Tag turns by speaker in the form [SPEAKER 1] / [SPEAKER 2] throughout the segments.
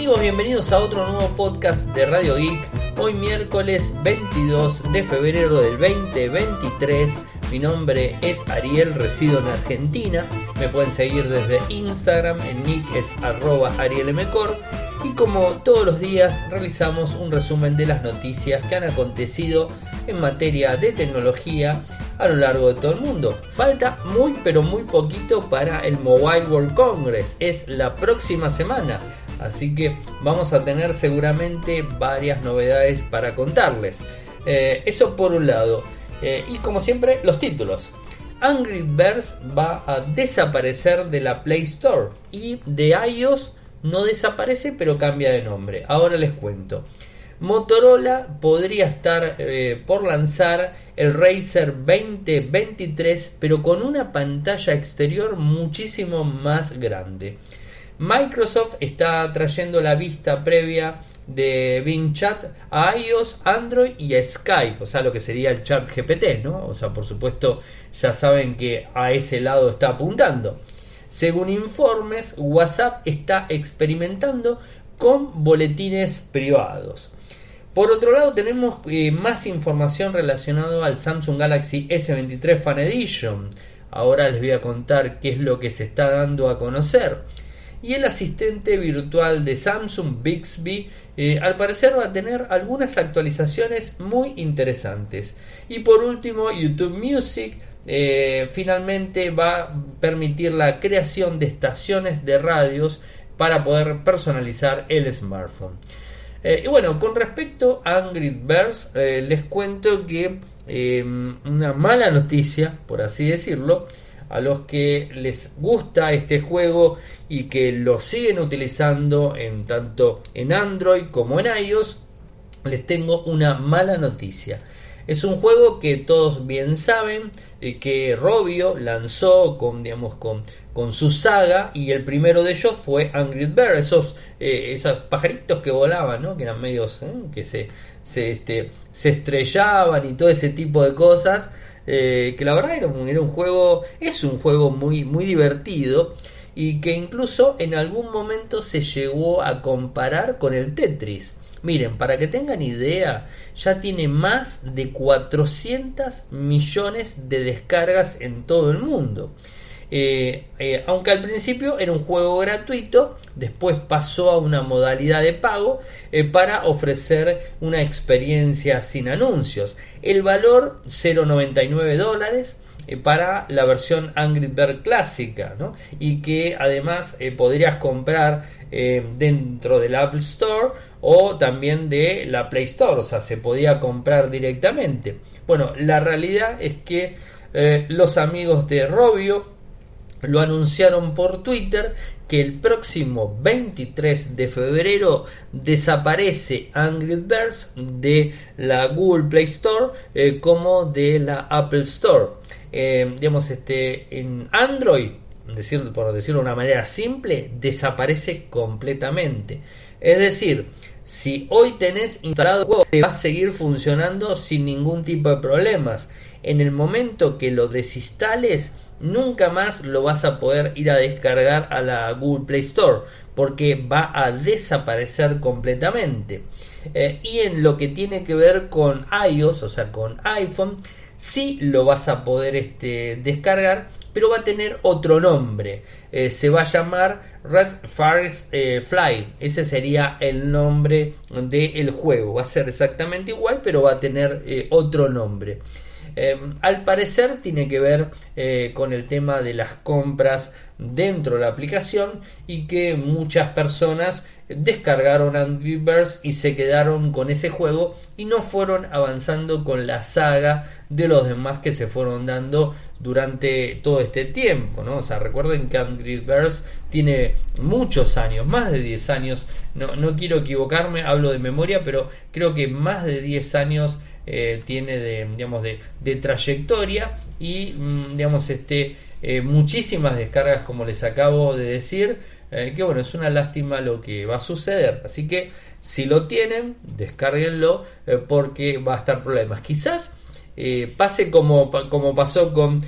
[SPEAKER 1] Amigos? Bienvenidos a otro nuevo podcast de Radio Geek. Hoy miércoles 22 de febrero del 2023. Mi nombre es Ariel, resido en Argentina. Me pueden seguir desde Instagram, el nick es arroba. Y como todos los días realizamos un resumen de las noticias que han acontecido en materia de tecnología a lo largo de todo el mundo. Falta muy pero muy poquito para el Mobile World Congress. Es la próxima semana. Así que vamos a tener seguramente varias novedades para contarles. Eh, eso por un lado. Eh, y como siempre, los títulos. Angry Birds va a desaparecer de la Play Store y de iOS no desaparece pero cambia de nombre. Ahora les cuento. Motorola podría estar eh, por lanzar el Razer 2023 pero con una pantalla exterior muchísimo más grande. Microsoft está trayendo la vista previa de Bing Chat a iOS, Android y a Skype, o sea, lo que sería el chat GPT, ¿no? O sea, por supuesto, ya saben que a ese lado está apuntando. Según informes, WhatsApp está experimentando con boletines privados. Por otro lado, tenemos eh, más información relacionada al Samsung Galaxy S23 Fan Edition. Ahora les voy a contar qué es lo que se está dando a conocer y el asistente virtual de Samsung Bixby eh, al parecer va a tener algunas actualizaciones muy interesantes. Y por último, YouTube Music eh, finalmente va a permitir la creación de estaciones de radios para poder personalizar el smartphone. Eh, y bueno, con respecto a Angry Birds, les cuento que una mala noticia, por así decirlo, a los que les gusta este juego y que lo siguen utilizando en tanto en Android como en iOS, les tengo una mala noticia. Es un juego que todos bien saben eh, que Robio lanzó con, digamos, con, con su saga y el primero de ellos fue Angry Birds, esos, eh, esos pajaritos que volaban, ¿no? que eran medios ¿eh? que se, se, este, se estrellaban y todo ese tipo de cosas. Eh, que la verdad era un, era un, juego, es un juego muy, muy divertido y que incluso en algún momento se llegó a comparar con el Tetris. Miren, para que tengan idea, ya tiene más de 400 millones de descargas en todo el mundo. Eh, eh, aunque al principio era un juego gratuito, después pasó a una modalidad de pago eh, para ofrecer una experiencia sin anuncios. El valor 0,99 dólares para la versión Angry Bird clásica y que además podrías comprar dentro del Apple Store o también de la Play Store, o sea, se podía comprar directamente. Bueno, la realidad es que los amigos de Robio lo anunciaron por Twitter que el próximo 23 de febrero desaparece Angry Birds de la Google Play Store eh, como de la Apple Store. Eh, digamos, este, en Android, decir, por decirlo de una manera simple, desaparece completamente. Es decir, si hoy tenés instalado el juego, va a seguir funcionando sin ningún tipo de problemas. En el momento que lo desinstales, nunca más lo vas a poder ir a descargar a la Google Play Store porque va a desaparecer completamente. Eh, y en lo que tiene que ver con iOS, o sea, con iPhone, sí lo vas a poder este, descargar, pero va a tener otro nombre. Eh, se va a llamar Red Forest eh, Fly. Ese sería el nombre del juego. Va a ser exactamente igual, pero va a tener otro nombre. Al parecer tiene que ver con el tema de las compras dentro de la aplicación y que muchas personas descargaron Angry Birds y se quedaron con ese juego y no fueron avanzando con la saga de los demás que se fueron dando durante todo este tiempo, ¿no? O sea, recuerden que Angry Birds tiene muchos años, más de 10 años, no, no quiero equivocarme, hablo de memoria, pero creo que más de 10 años eh, tiene de, digamos, de, trayectoria y, mm, digamos, este, eh, muchísimas descargas, como les acabo de decir, eh, que bueno, es una lástima lo que va a suceder. Así que si lo tienen, descárguenlo porque va a estar problemas. Quizás pase como, como pasó con,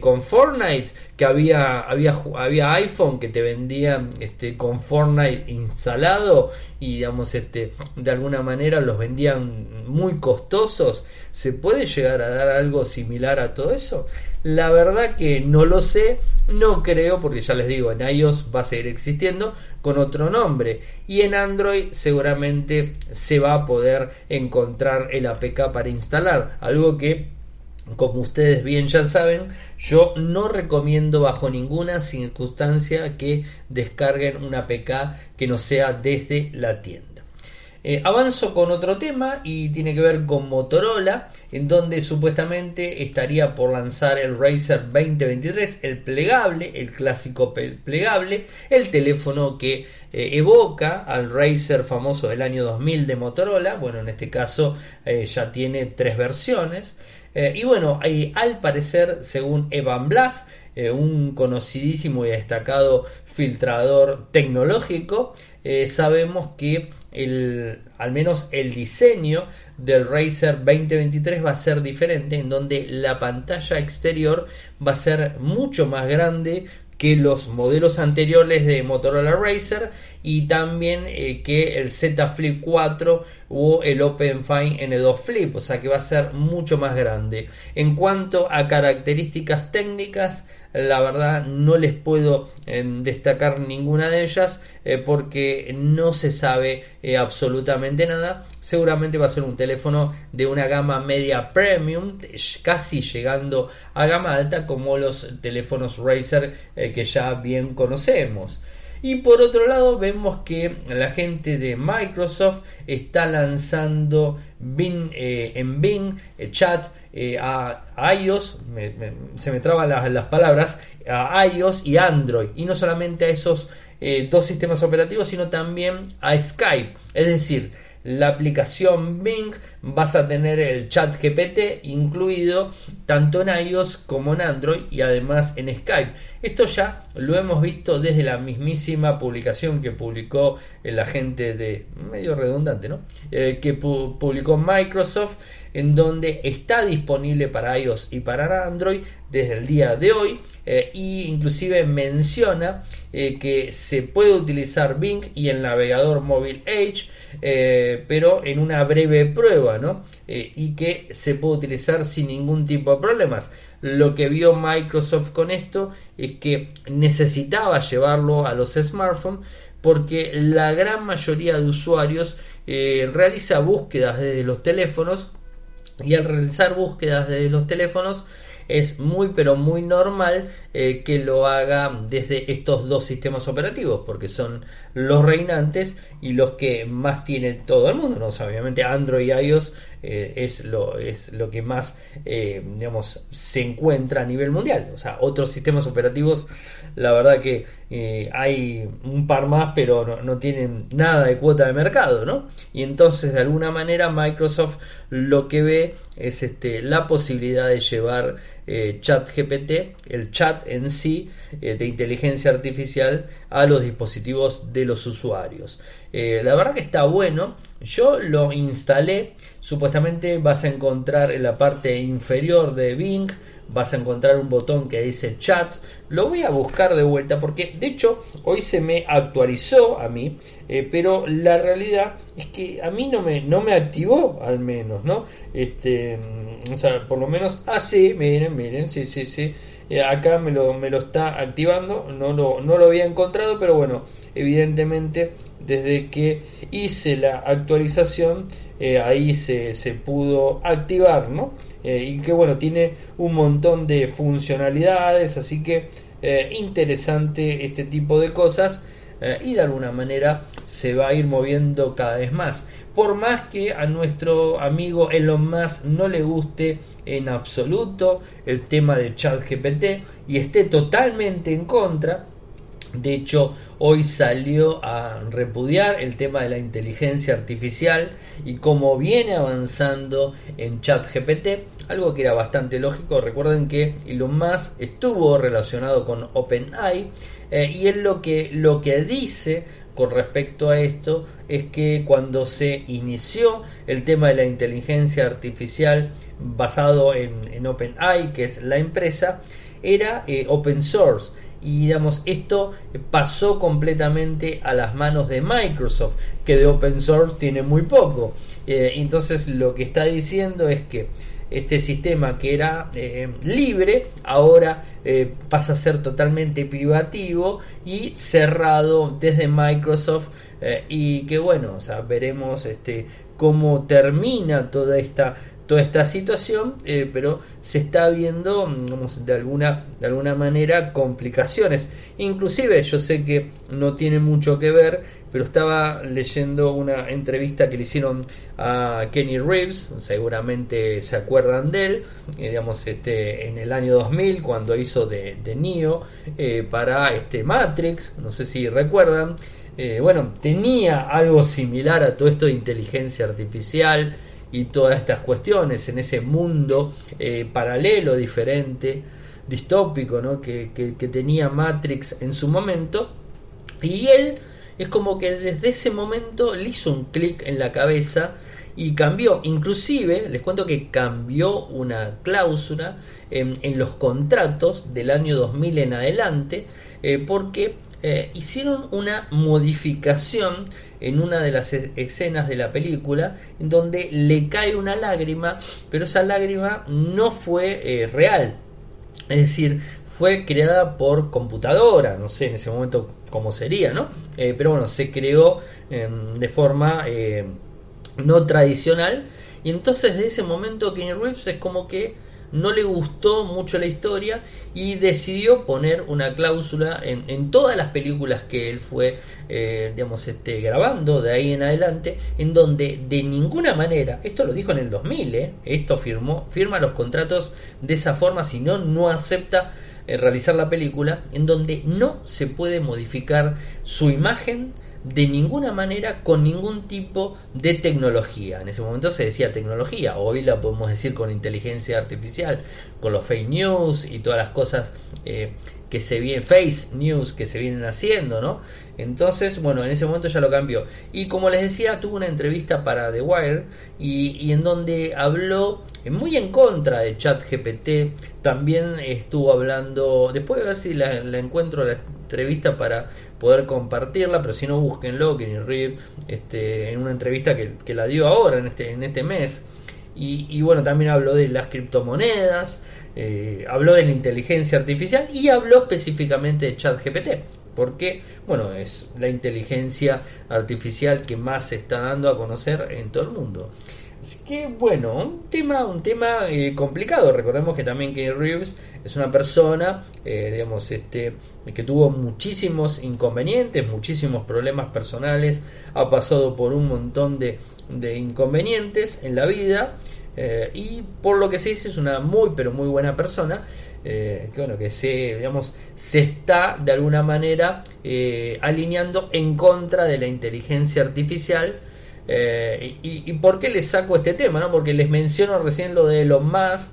[SPEAKER 1] con Fortnite, que había, había, había iPhone que te vendían este, con Fortnite instalado y digamos este, de alguna manera los vendían muy costosos. ¿Se puede llegar a dar algo similar a todo eso? La verdad que no lo sé, no creo porque ya les digo, en iOS va a seguir existiendo con otro nombre y en Android seguramente se va a poder encontrar el APK para instalar, algo que como ustedes bien ya saben, yo no recomiendo bajo ninguna circunstancia que descarguen una APK que no sea desde la tienda. Eh, avanzo con otro tema y tiene que ver con Motorola, en donde supuestamente estaría por lanzar el Razer 2023, el plegable, el clásico plegable, el teléfono que eh, evoca al Razer famoso del año 2000 de Motorola. Bueno, en este caso eh, ya tiene tres versiones. Y bueno, al parecer, según Evan Blas, un conocidísimo y destacado filtrador tecnológico, sabemos que el, al menos el diseño del Razer 2023 va a ser diferente, en donde la pantalla exterior va a ser mucho más grande que los modelos anteriores de Motorola Racer y también eh, que el Z Flip 4 o el OpenFine N2 Flip, o sea que va a ser mucho más grande. En cuanto a características técnicas, la verdad no les puedo eh, destacar ninguna de ellas eh, porque no se sabe absolutamente nada. Seguramente va a ser un teléfono de una gama media premium, casi llegando a gama alta como los teléfonos Razer que ya bien conocemos. Y por otro lado vemos que la gente de Microsoft está lanzando Bing, eh, en Bing eh, Chat eh, a, iOS, se me traban las, las, palabras, a iOS y Android. Y no solamente a esos dos sistemas operativos, sino también a Skype. Es decir, la aplicación Bing vas a tener el chat GPT incluido tanto en iOS como en Android y además en Skype. Esto ya lo hemos visto desde la mismísima publicación que publicó el agente de medio redundante, ¿no? Eh, que publicó Microsoft en donde está disponible para iOS y para Android desde el día de hoy e inclusive menciona eh, que se puede utilizar Bing y el navegador móvil Edge eh, pero en una breve prueba, ¿no? Eh, y que se puede utilizar sin ningún tipo de problemas. Lo que vio Microsoft con esto es que necesitaba llevarlo a los smartphones porque la gran mayoría de usuarios eh, realiza búsquedas desde los teléfonos y al realizar búsquedas desde los teléfonos es muy pero muy normal eh, que lo haga desde estos dos sistemas operativos porque son los reinantes y los que más tiene todo el mundo ¿no? obviamente Android y iOS eh, es, lo, es lo que más eh, digamos se encuentra a nivel mundial o sea otros sistemas operativos la verdad que hay un par más pero no, no, tienen nada de cuota de mercado ¿no? y entonces de alguna manera Microsoft lo que ve es este, la posibilidad de llevar eh, chat GPT, el chat en sí eh, de inteligencia artificial a los dispositivos de los usuarios. Eh, la verdad que está bueno, yo lo instalé, supuestamente vas a encontrar en la parte inferior de Bing vas a encontrar un botón que dice chat. Lo voy a buscar de vuelta porque de hecho hoy se me actualizó a mí, eh, pero la realidad es que a mí no me, no me activó al menos, ¿no? Este, o sea, por lo menos, ah, sí, miren, miren, sí, sí, sí. Eh, acá me lo, me lo está activando, no lo, no lo había encontrado, pero bueno, evidentemente desde que hice la actualización ahí se, se, pudo activar, ¿no? y que bueno, tiene un montón de funcionalidades, así que interesante este tipo de cosas y de alguna manera se va a ir moviendo cada vez más por más que a nuestro amigo Elon Musk no le guste en absoluto el tema de ChatGPT y esté totalmente en contra. De hecho, hoy salió a repudiar el tema de la inteligencia artificial y cómo viene avanzando en ChatGPT, algo que era bastante lógico. Recuerden que Elon Musk estuvo relacionado con OpenAI eh, y él lo que, lo que dice con respecto a esto es que cuando se inició el tema de la inteligencia artificial basado en, OpenAI, que es la empresa, era eh, open source. Y digamos, esto pasó completamente a las manos de Microsoft, que de open source tiene muy poco. Eh, entonces lo que está diciendo es que este sistema que era eh, libre ahora eh, pasa a ser totalmente privativo y cerrado desde Microsoft eh, y que bueno, o sea, veremos este cómo termina toda esta toda esta situación, eh, pero se está viendo de alguna de alguna manera complicaciones. Inclusive yo sé que no tiene mucho que ver, pero estaba leyendo una entrevista que le hicieron a Kenny Reeves, seguramente se acuerdan de él, eh, digamos este en el año 2000 cuando hizo de, de Neo eh, para este Matrix, no sé si recuerdan. bueno, tenía algo similar a todo esto de inteligencia artificial, y todas estas cuestiones en ese mundo eh, paralelo, diferente, distópico, ¿no? que, que, tenía Matrix en su momento. Y él es como que desde ese momento le hizo un clic en la cabeza y cambió, inclusive les cuento que cambió una cláusula en, en los contratos del año 2000 en adelante, eh, porque eh, hicieron una modificación en una de las escenas de la película en donde le cae una lágrima, pero esa lágrima no fue eh, real. Es decir, fue creada por computadora, no sé en ese momento cómo sería, ¿no? Eh, pero bueno, se creó em, de forma no tradicional. Y entonces de ese momento Kenny Reeves es como que no le gustó mucho la historia y decidió poner una cláusula en, todas las películas que él fue eh, digamos este, grabando de ahí en adelante en donde de ninguna manera esto lo dijo en el 2000 eh, esto firmó firma los contratos de esa forma si no no acepta eh, realizar la película en donde no se puede modificar su imagen de ninguna manera con ningún tipo de tecnología. En ese momento se decía tecnología, hoy la podemos decir con inteligencia artificial, con los fake news y todas las cosas eh, que se vienen, face news que se vienen haciendo, ¿no? Entonces, bueno, en ese momento ya lo cambió. Y como les decía, tuvo una entrevista para The Wire y, en donde habló muy en contra de ChatGPT. También estuvo hablando, después de ver si la, la encuentro la entrevista para poder compartirla, pero si no, búsquenlo, Kenny Reeves, este, en una entrevista que, la dio ahora, en este, en este mes. Y, bueno, también habló de las criptomonedas, eh, habló de la inteligencia artificial y habló específicamente de ChatGPT, porque, bueno, es la inteligencia artificial que más se está dando a conocer en todo el mundo. Así que bueno, un tema, un tema eh, complicado. Recordemos que también Kenny Reeves es una persona, eh, digamos, este, que tuvo muchísimos inconvenientes, muchísimos problemas personales, ha pasado por un montón de, inconvenientes en la vida eh, y por lo que se dice es una muy pero muy buena persona. que bueno que se digamos se está de alguna manera alineando en contra de la inteligencia artificial eh, y, por qué les saco este tema? ¿no? Porque les menciono recién lo de Elon Musk.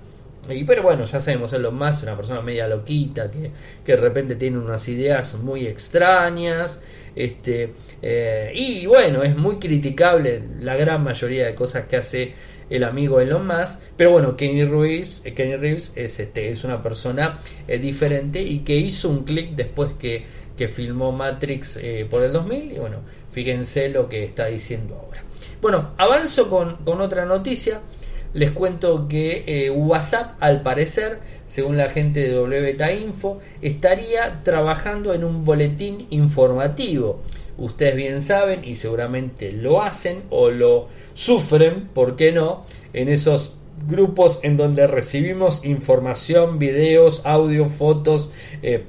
[SPEAKER 1] Y, pero bueno, ya sabemos, Elon Musk es una persona media loquita que, de repente tiene unas ideas muy extrañas. Este, eh, y bueno, es muy criticable la gran mayoría de cosas que hace el amigo Elon Musk. Pero bueno, Kenny Reeves, eh, Kenny Reeves es, este, es una persona diferente y que hizo un clic después que, que filmó Matrix por el 2000. Y bueno, fíjense lo que está diciendo ahora. Bueno, avanzo con, otra noticia. Les cuento que eh, WhatsApp, al parecer, según la gente de WTA Info, estaría trabajando en un boletín informativo. ustedes bien saben y seguramente lo hacen o lo sufren, ¿por qué no? En esos grupos en donde recibimos información, videos, audio, fotos, eh,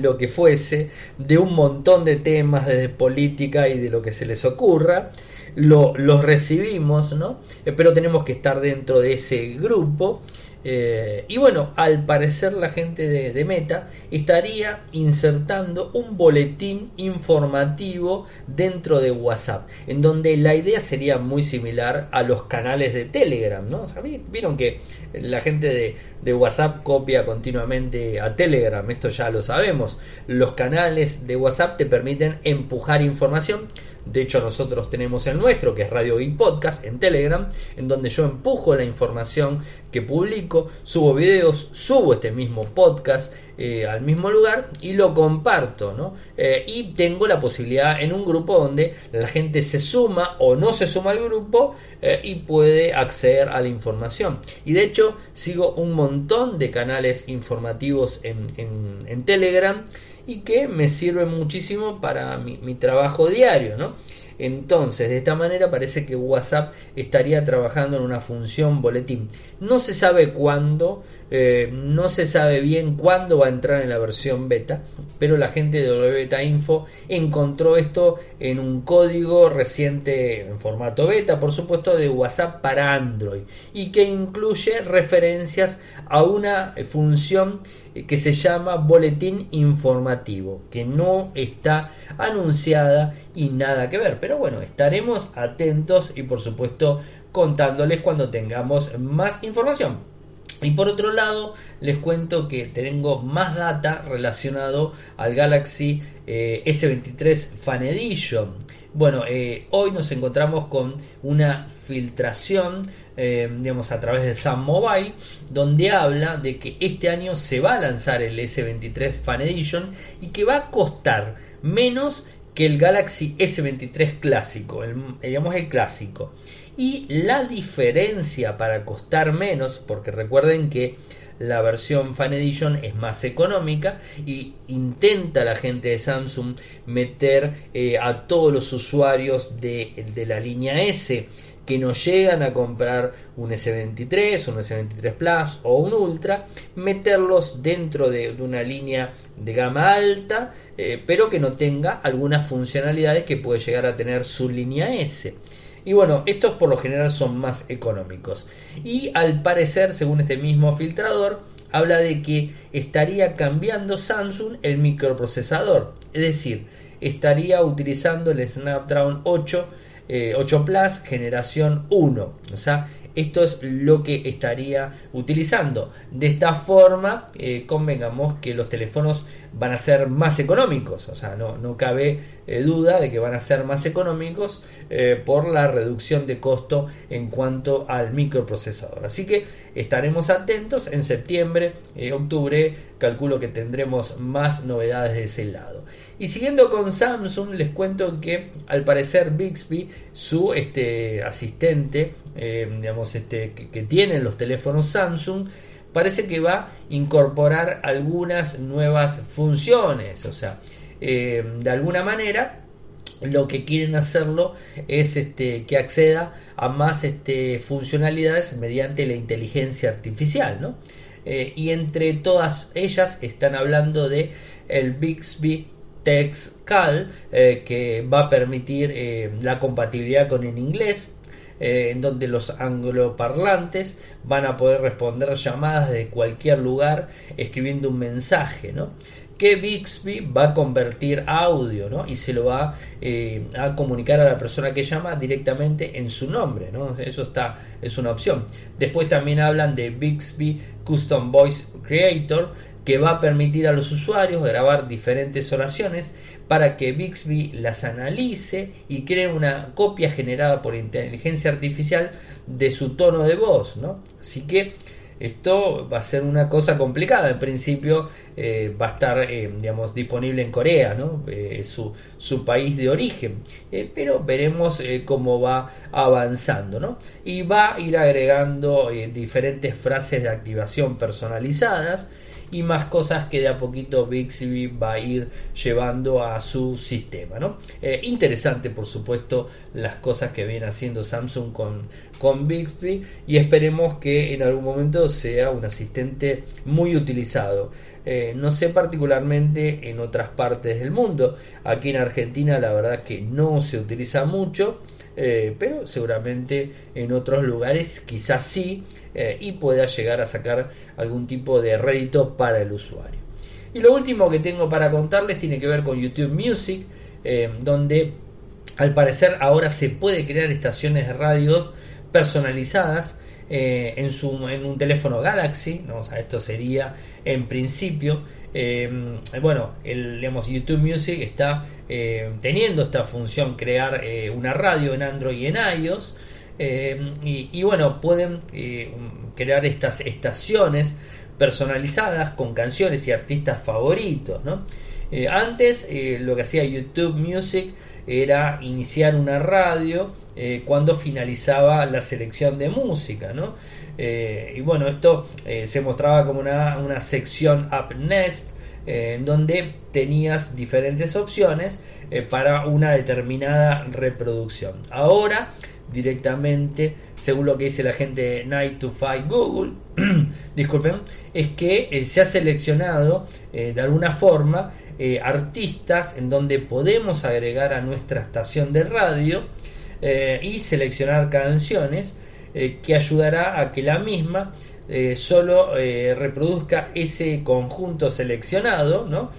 [SPEAKER 1] lo que fuese, de un montón de temas, desde política y de lo que se les ocurra. Lo, los recibimos, ¿no? Pero tenemos que estar dentro de ese grupo eh, y bueno, al parecer la gente de, Meta estaría insertando un boletín informativo dentro de WhatsApp, en donde la idea sería muy similar a los canales de Telegram, ¿no? Vieron que la gente de, de WhatsApp copia continuamente a Telegram, esto ya lo sabemos. Los canales de WhatsApp te permiten empujar información de hecho, nosotros tenemos el nuestro, que es Radio y Podcast, en Telegram, en donde yo empujo la información que publico, subo videos, subo este mismo podcast eh, al mismo lugar y lo comparto. ¿no? Eh, y tengo la posibilidad en un grupo donde la gente se suma o no se suma al grupo eh, y puede acceder a la información. Y de hecho, sigo un montón de canales informativos en, Telegram y que me sirve muchísimo para mi, trabajo diario, ¿no? Entonces, de esta manera parece que WhatsApp estaría trabajando en una función boletín. No se sabe cuándo, eh, no se sabe bien cuándo va a entrar en la versión beta, pero la gente de WBeta Info encontró esto en un código reciente en formato beta, por supuesto, de WhatsApp para Android y que incluye referencias a una función que se llama Boletín Informativo, que no está anunciada y nada que ver. Pero bueno, estaremos atentos y por supuesto contándoles cuando tengamos más información. Y por otro lado, les cuento que tengo más data relacionado al Galaxy eh, S23 Fan Edition. Bueno, eh, hoy nos encontramos con una filtración eh, digamos, a través de Sam Mobile, donde habla de que este año se va a lanzar el S23 Fan Edition y que va a costar menos que el Galaxy S23 clásico, el, digamos el clásico. Y la diferencia para costar menos, porque recuerden que la versión Fan Edition es más económica y intenta la gente de Samsung meter eh, a todos los usuarios de la línea S que no llegan a comprar un S23, un S23 Plus o un Ultra, meterlos dentro de, una línea de gama alta, eh, pero que no tenga algunas funcionalidades que puede llegar a tener su línea S. Y bueno, estos por lo general son más económicos. Y al parecer, según este mismo filtrador, habla de que estaría cambiando Samsung el microprocesador. Es decir, estaría utilizando el Snapdragon 8 8 eh, Plus generación 1. O sea, esto es lo que estaría utilizando. De esta forma, eh, convengamos que los teléfonos van a ser más económicos. O sea, no, no cabe eh, duda de que van a ser más económicos por la reducción de costo en cuanto al microprocesador. Así que estaremos atentos. En septiembre, octubre, calculo que tendremos más novedades de ese lado. Y siguiendo con Samsung, les cuento que al parecer Bixby, su este, asistente, eh, digamos, este, que, tienen los teléfonos Samsung, parece que va a incorporar algunas nuevas funciones. O sea, eh, de alguna manera, lo que quieren hacerlo es este, que acceda a más este, funcionalidades mediante la inteligencia artificial. ¿no? Eh, y entre todas ellas están hablando de el Bixby TextCal eh, que va a permitir eh, la compatibilidad con el inglés eh, en donde los angloparlantes van a poder responder llamadas de cualquier lugar escribiendo un mensaje ¿no? que Bixby va a convertir audio ¿no? y se lo va a comunicar a la persona que llama directamente en su nombre ¿no? eso está es una opción después también hablan de Bixby Custom Voice Creator que va a permitir a los usuarios grabar diferentes oraciones para que Bixby las analice y cree una copia generada por inteligencia artificial de su tono de voz. ¿no? Así que esto va a ser una cosa complicada. En principio eh, va a estar eh, digamos, disponible en Corea, ¿no? Eh, su, su, país de origen. pero veremos cómo va avanzando. ¿no? Y va a ir agregando diferentes frases de activación personalizadas y más cosas que de a poquito Bixby va a ir llevando a su sistema. ¿no? Eh, interesante, por supuesto, las cosas que viene haciendo Samsung con, con Bixby y esperemos que en algún momento sea un asistente muy utilizado. Eh, no sé particularmente en otras partes del mundo. Aquí en Argentina la verdad que no se utiliza mucho. Eh, pero seguramente en otros lugares quizás sí eh, y pueda llegar a sacar algún tipo de rédito para el usuario. Y lo último que tengo para contarles tiene que ver con YouTube Music, eh, donde al parecer ahora se puede crear estaciones de radio personalizadas en, su, en un teléfono Galaxy. ¿no? esto sería en principio eh, bueno, el YouTube Music está eh, teniendo esta función crear eh, una radio en Android y en iOS. Y, bueno, pueden crear estas estaciones personalizadas con canciones y artistas favoritos. antes lo que hacía YouTube Music era iniciar una radio cuando finalizaba la selección de música. ¿no? Eh, y bueno, esto eh, se mostraba como una, una sección Up Nest, eh, en donde tenías diferentes opciones para una determinada reproducción. Ahora, directamente, según lo que dice la gente de Night to Fight Google, disculpen, es que se ha seleccionado de alguna forma artistas en donde podemos agregar a nuestra estación de radio y seleccionar canciones eh, que ayudará a que la misma eh, solo eh, reproduzca ese conjunto seleccionado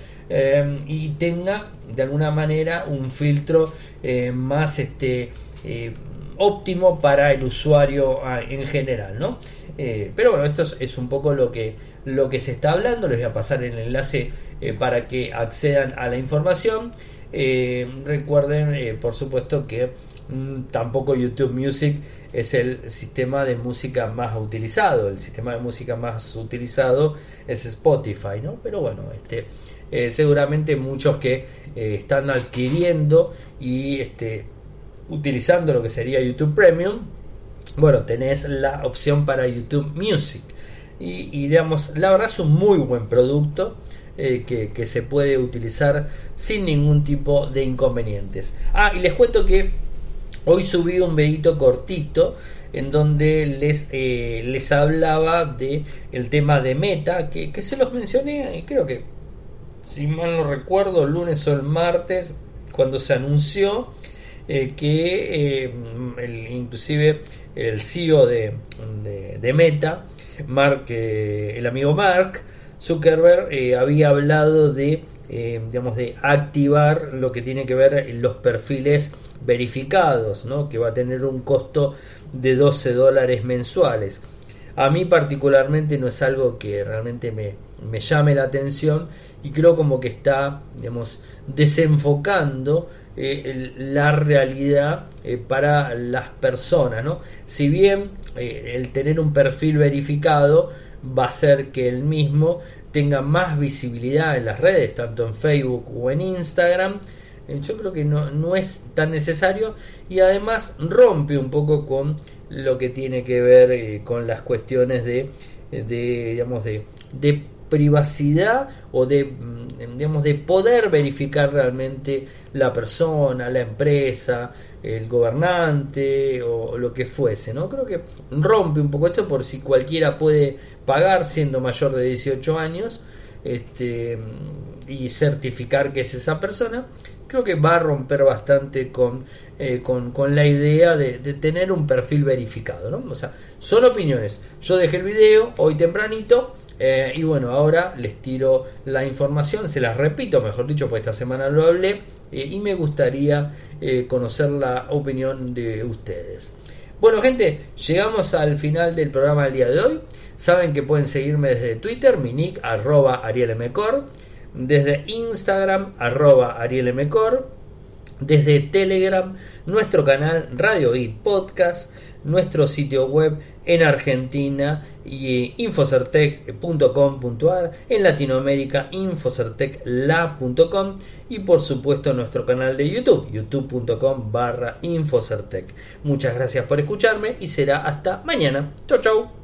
[SPEAKER 1] y tenga de alguna manera un filtro más este, óptimo para el usuario ah, en general. ¿no? pero bueno, esto es, un poco lo que, lo que se está hablando. Les voy a pasar el enlace para que accedan a la información. recuerden, por supuesto, que mm, tampoco YouTube Music es el sistema de música más utilizado. El sistema de música más utilizado es Spotify, ¿no? Pero bueno, este, eh, seguramente muchos que eh, están adquiriendo y este, utilizando lo que sería YouTube Premium, bueno, tenés la opción para YouTube Music. Y, digamos, la verdad es un muy buen producto. Eh, que, que, se puede utilizar sin ningún tipo de inconvenientes. Ah, y les cuento que Hoy subí un videito cortito en donde les, eh, les hablaba de el tema de meta, que, se los mencioné, creo que, si mal no recuerdo, lunes o el martes, cuando se anunció eh, que eh, el, inclusive el CEO de, de, Meta, Mark, el amigo Mark Zuckerberg, había hablado de, digamos, de activar lo que tiene que ver los perfiles verificados, ¿no? que va a tener un costo de 12 dólares mensuales. A mí particularmente no es algo que realmente me, me llame la atención y creo como que está, digamos, desenfocando eh, la realidad eh, para las personas. ¿no? Si bien eh, el tener un perfil verificado va a hacer que el mismo tenga más visibilidad en las redes, tanto en Facebook o en Instagram, yo creo que no, no es tan necesario y además rompe un poco con lo que tiene que ver con las cuestiones de, de digamos de privacidad o de mm, digamos de poder verificar realmente la persona, la empresa, el gobernante o lo que fuese, ¿no? Creo que rompe un poco esto por si cualquiera puede pagar siendo mayor de 18 años este, y certificar que es esa persona creo que va a romper bastante con, eh, con, la idea de, tener un perfil verificado. ¿no? O sea, son opiniones. Yo dejé el video hoy tempranito. Eh, y bueno, ahora les tiro la información, se las repito, mejor dicho, pues esta semana lo hablé eh, y me gustaría conocer la opinión de ustedes. Bueno, gente, llegamos al final del programa del día de hoy. Saben que pueden seguirme desde Twitter, mi nick arroba arielmcor desde Instagram arroba arielmcor, desde Telegram, nuestro canal Radio y Podcast, nuestro sitio web en Argentina y infocertec.com.ar, en Latinoamérica infocertecla.com y por supuesto nuestro canal de YouTube, youtube.com barra infocertec. Muchas gracias por escucharme y será hasta mañana. Chau chau.